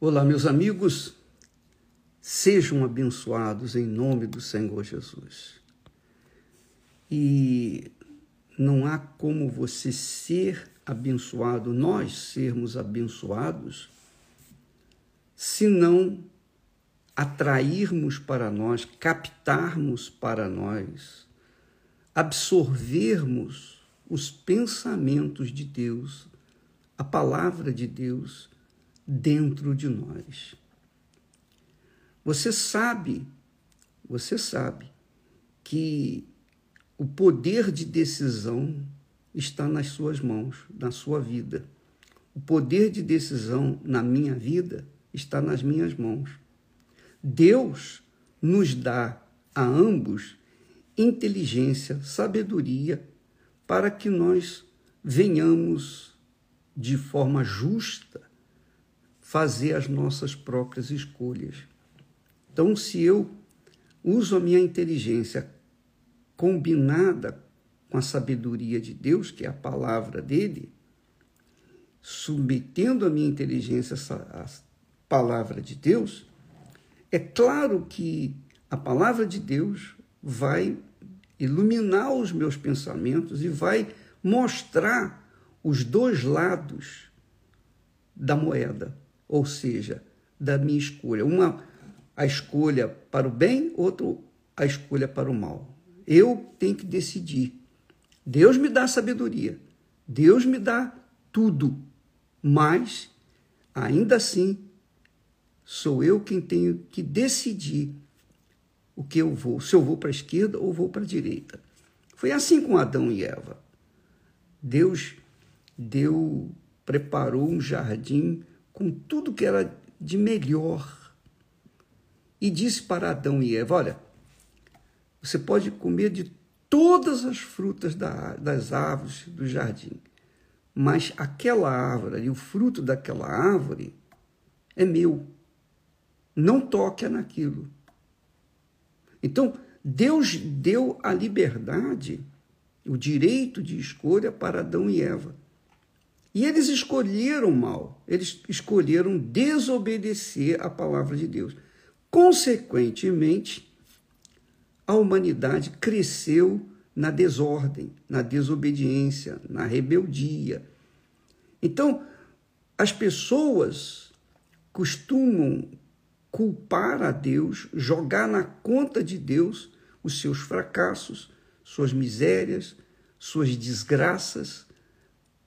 Olá, meus amigos, sejam abençoados em nome do Senhor Jesus. E não há como você ser abençoado, nós sermos abençoados, se não atrairmos para nós, captarmos para nós, absorvermos os pensamentos de Deus, a palavra de Deus dentro de nós. Você sabe, você sabe que o poder de decisão está nas suas mãos, na sua vida. O poder de decisão na minha vida está nas minhas mãos. Deus nos dá a ambos inteligência, sabedoria, para que nós venhamos de forma justa fazer as nossas próprias escolhas. Então, se eu uso a minha inteligência combinada com a sabedoria de Deus, que é a palavra dele, submetendo a minha inteligência à palavra de Deus, é claro que a palavra de Deus vai iluminar os meus pensamentos e vai mostrar os dois lados da moeda ou seja, da minha escolha. Uma a escolha para o bem, outro a escolha para o mal. Eu tenho que decidir. Deus me dá sabedoria. Deus me dá tudo. Mas ainda assim sou eu quem tenho que decidir o que eu vou, se eu vou para a esquerda ou vou para a direita. Foi assim com Adão e Eva. Deus deu preparou um jardim com tudo que era de melhor. E disse para Adão e Eva: Olha, você pode comer de todas as frutas das árvores do jardim, mas aquela árvore e o fruto daquela árvore é meu. Não toque naquilo. Então, Deus deu a liberdade, o direito de escolha para Adão e Eva. E eles escolheram mal, eles escolheram desobedecer à palavra de Deus. Consequentemente, a humanidade cresceu na desordem, na desobediência, na rebeldia. Então, as pessoas costumam culpar a Deus, jogar na conta de Deus os seus fracassos, suas misérias, suas desgraças,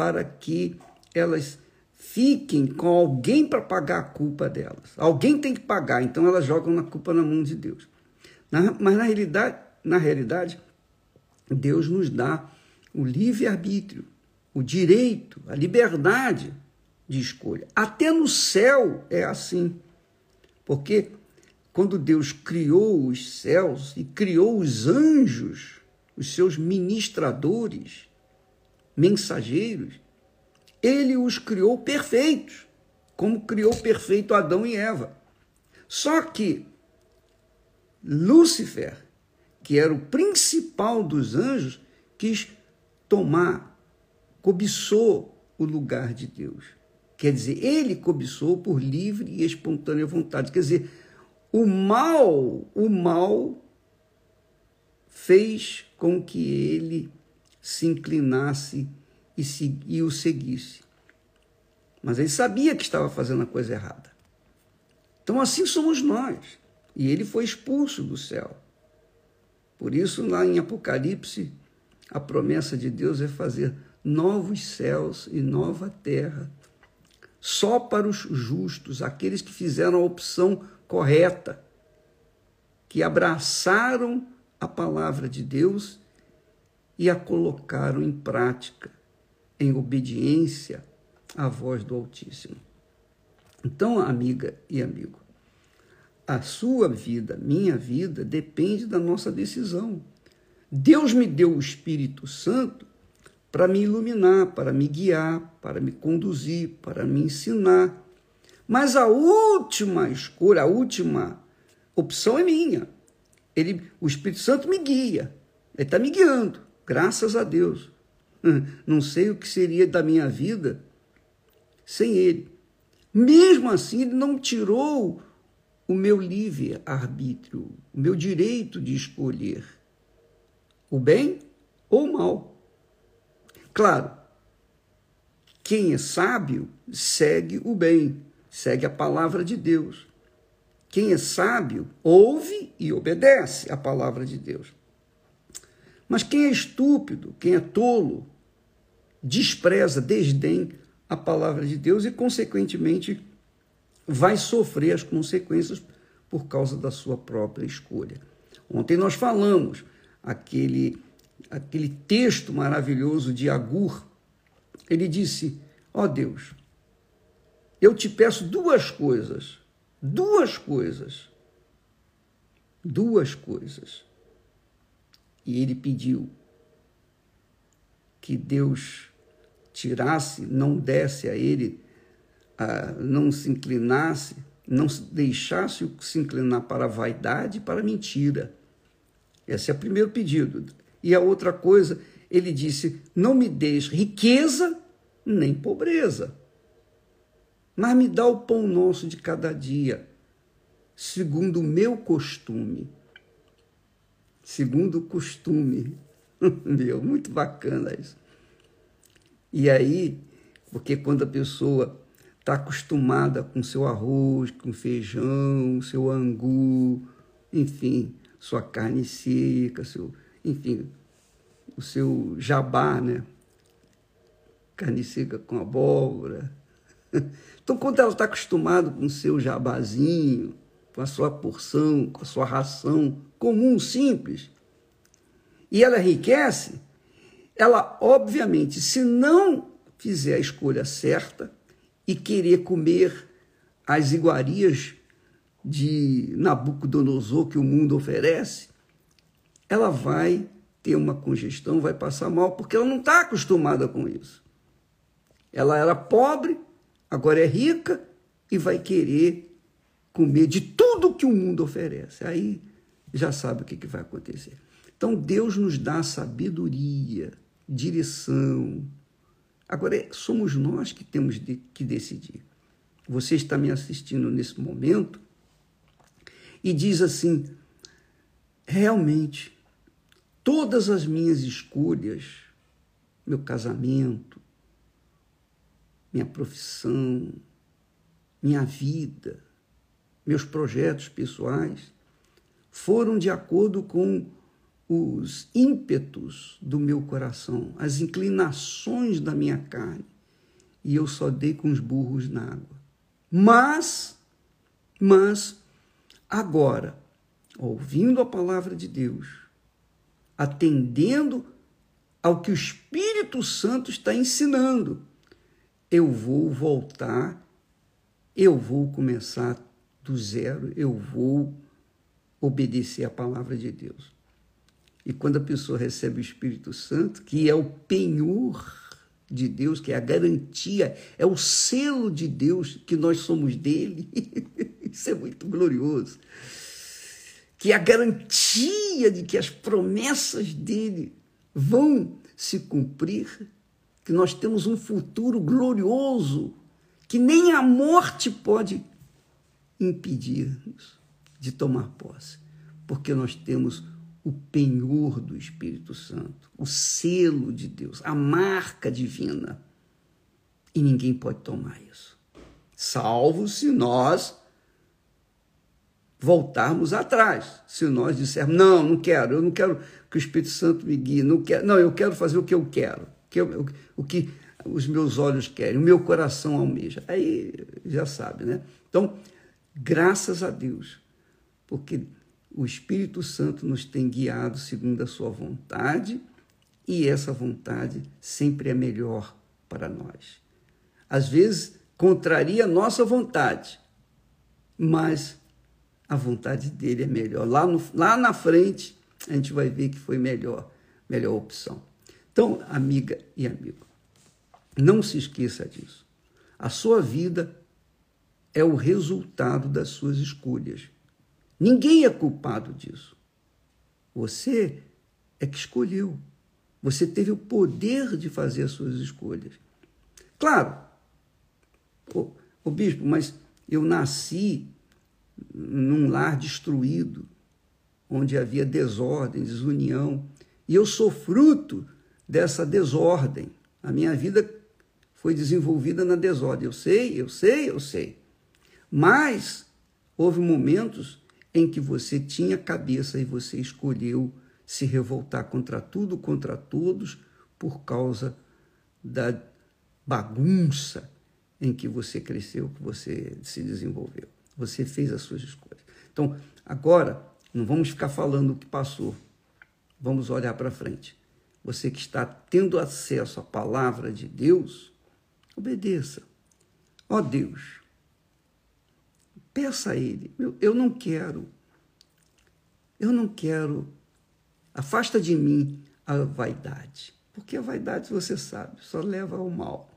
para que elas fiquem com alguém para pagar a culpa delas. Alguém tem que pagar, então elas jogam a culpa na mão de Deus. mas na realidade, na realidade, Deus nos dá o livre-arbítrio, o direito, a liberdade de escolha. Até no céu é assim. Porque quando Deus criou os céus e criou os anjos, os seus ministradores, mensageiros, ele os criou perfeitos, como criou perfeito Adão e Eva. Só que Lúcifer, que era o principal dos anjos, quis tomar, cobiçou o lugar de Deus. Quer dizer, ele cobiçou por livre e espontânea vontade. Quer dizer, o mal, o mal fez com que ele se inclinasse e, se, e o seguisse. Mas ele sabia que estava fazendo a coisa errada. Então assim somos nós. E ele foi expulso do céu. Por isso, lá em Apocalipse, a promessa de Deus é fazer novos céus e nova terra, só para os justos, aqueles que fizeram a opção correta, que abraçaram a palavra de Deus e a colocaram em prática, em obediência à voz do Altíssimo. Então, amiga e amigo, a sua vida, minha vida, depende da nossa decisão. Deus me deu o Espírito Santo para me iluminar, para me guiar, para me conduzir, para me ensinar. Mas a última escolha, a última opção é minha. Ele, o Espírito Santo me guia, ele está me guiando. Graças a Deus. Não sei o que seria da minha vida sem Ele. Mesmo assim, ele não tirou o meu livre-arbítrio, o meu direito de escolher o bem ou o mal. Claro, quem é sábio segue o bem, segue a palavra de Deus. Quem é sábio ouve e obedece a palavra de Deus. Mas quem é estúpido, quem é tolo, despreza, desdém a palavra de Deus e, consequentemente, vai sofrer as consequências por causa da sua própria escolha. Ontem nós falamos aquele, aquele texto maravilhoso de Agur. Ele disse: Ó oh Deus, eu te peço duas coisas, duas coisas, duas coisas. E ele pediu que Deus tirasse, não desse a ele, não se inclinasse, não deixasse se inclinar para a vaidade e para a mentira. Esse é o primeiro pedido. E a outra coisa, ele disse: Não me deis riqueza nem pobreza, mas me dá o pão nosso de cada dia, segundo o meu costume. Segundo o costume. Meu, muito bacana isso. E aí, porque quando a pessoa está acostumada com seu arroz, com feijão, seu angu, enfim, sua carne seca, seu, enfim, o seu jabá, né? Carne seca com abóbora. Então, quando ela está acostumada com o seu jabazinho, com a sua porção, com a sua ração comum, simples, e ela enriquece, ela, obviamente, se não fizer a escolha certa e querer comer as iguarias de Nabucodonosor que o mundo oferece, ela vai ter uma congestão, vai passar mal, porque ela não está acostumada com isso. Ela era pobre, agora é rica e vai querer comer de tudo que o mundo oferece. Aí já sabe o que, vai acontecer. Então Deus nos dá sabedoria direção. Agora, é, somos nós que temos de, que decidir. Você está me assistindo nesse momento e diz assim: realmente, todas as minhas escolhas, meu casamento, minha profissão, minha vida, meus projetos pessoais, foram de acordo com os ímpetos do meu coração, as inclinações da minha carne, e eu só dei com os burros na água. Mas, mas, agora, ouvindo a palavra de Deus, atendendo ao que o Espírito Santo está ensinando, eu vou voltar, eu vou começar do zero, eu vou obedecer a palavra de Deus. E quando a pessoa recebe o Espírito Santo, que é o penhor de Deus, que é a garantia, é o selo de Deus que nós somos dele. Isso é muito glorioso. Que é a garantia de que as promessas dele vão se cumprir, que nós temos um futuro glorioso, que nem a morte pode impedir-nos de tomar posse, porque nós temos o penhor do Espírito Santo, o selo de Deus, a marca divina. E ninguém pode tomar isso. Salvo se nós voltarmos atrás. Se nós dissermos, não, não quero, eu não quero que o Espírito Santo me guie, não, quero, não eu quero fazer o que eu quero, que eu, o que os meus olhos querem, o meu coração almeja. Aí já sabe, né? Então, graças a Deus, porque o Espírito Santo nos tem guiado segundo a sua vontade e essa vontade sempre é melhor para nós. Às vezes contraria a nossa vontade, mas a vontade dele é melhor. Lá, no, lá na frente a gente vai ver que foi melhor, melhor opção. Então, amiga e amigo, não se esqueça disso. A sua vida é o resultado das suas escolhas. Ninguém é culpado disso. Você é que escolheu. Você teve o poder de fazer as suas escolhas. Claro, Ô bispo, mas eu nasci num lar destruído, onde havia desordem, desunião, e eu sou fruto dessa desordem. A minha vida foi desenvolvida na desordem. Eu sei, eu sei, eu sei. Mas houve momentos em que você tinha cabeça e você escolheu se revoltar contra tudo, contra todos, por causa da bagunça em que você cresceu, que você se desenvolveu. Você fez as suas escolhas. Então, agora, não vamos ficar falando o que passou. Vamos olhar para frente. Você que está tendo acesso à palavra de Deus, obedeça. Ó oh Deus, peça a Ele. Eu, não quero, eu não quero, afasta de mim a vaidade. Porque a vaidade, você sabe, só leva ao mal.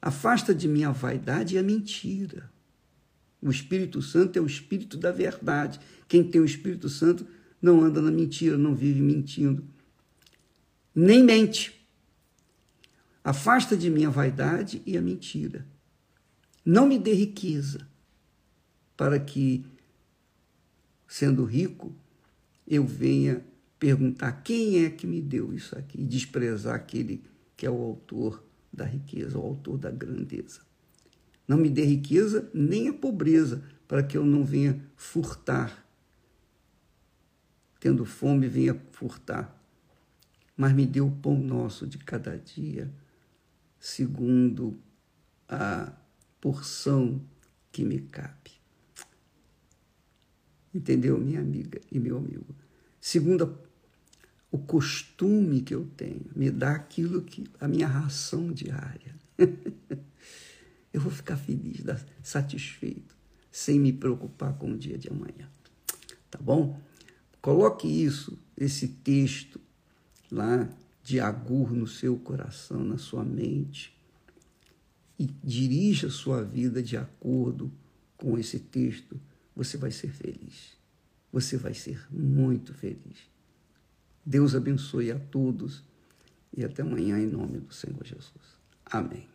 Afasta de mim a vaidade e a mentira. O Espírito Santo é o Espírito da verdade. Quem tem o Espírito Santo não anda na mentira, não vive mentindo. Nem mente. Afasta de mim a vaidade e a mentira. Não me dê riqueza, para que, sendo rico, eu venha perguntar quem é que me deu isso aqui e desprezar aquele que é o autor da riqueza, o autor da grandeza. Não me dê riqueza nem a pobreza, para que eu não venha furtar. Tendo fome, venha furtar. Mas me dê o pão nosso de cada dia, segundo a porção que me cabe. Entendeu, minha amiga e meu amigo? Segundo o costume que eu tenho, me dá aquilo que a minha ração diária. eu vou ficar feliz, satisfeito, sem me preocupar com o dia de amanhã. Tá bom? Coloque isso, esse texto lá de Agur no seu coração, na sua mente, e dirija a sua vida de acordo com esse texto, você vai ser feliz. Você vai ser muito feliz. Deus abençoe a todos e até amanhã em nome do Senhor Jesus. Amém.